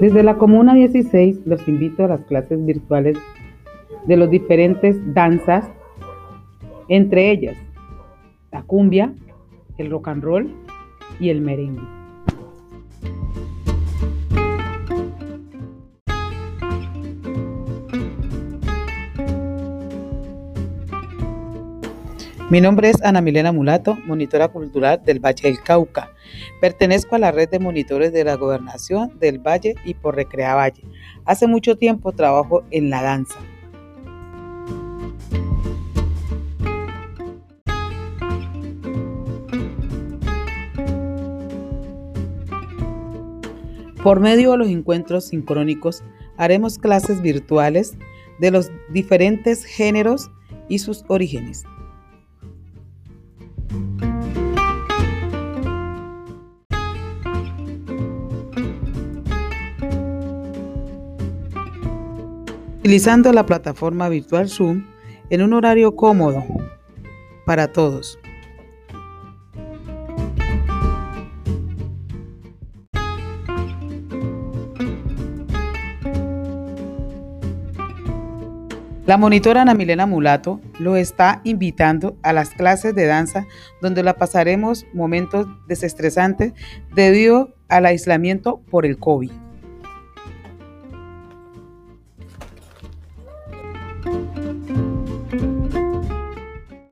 Desde la Comuna 16 los invito a las clases virtuales de los diferentes danzas, entre ellas la cumbia, el rock and roll y el merengue. Mi nombre es Ana Milena Mulato, monitora cultural del Valle del Cauca. Pertenezco a la red de monitores de la gobernación del Valle y por Recrea Valle. Hace mucho tiempo trabajo en la danza. Por medio de los encuentros sincrónicos haremos clases virtuales de los diferentes géneros y sus orígenes. Utilizando la plataforma virtual Zoom en un horario cómodo para todos. La monitora Ana Milena Mulato lo está invitando a las clases de danza donde la pasaremos momentos desestresantes debido al aislamiento por el COVID. thank you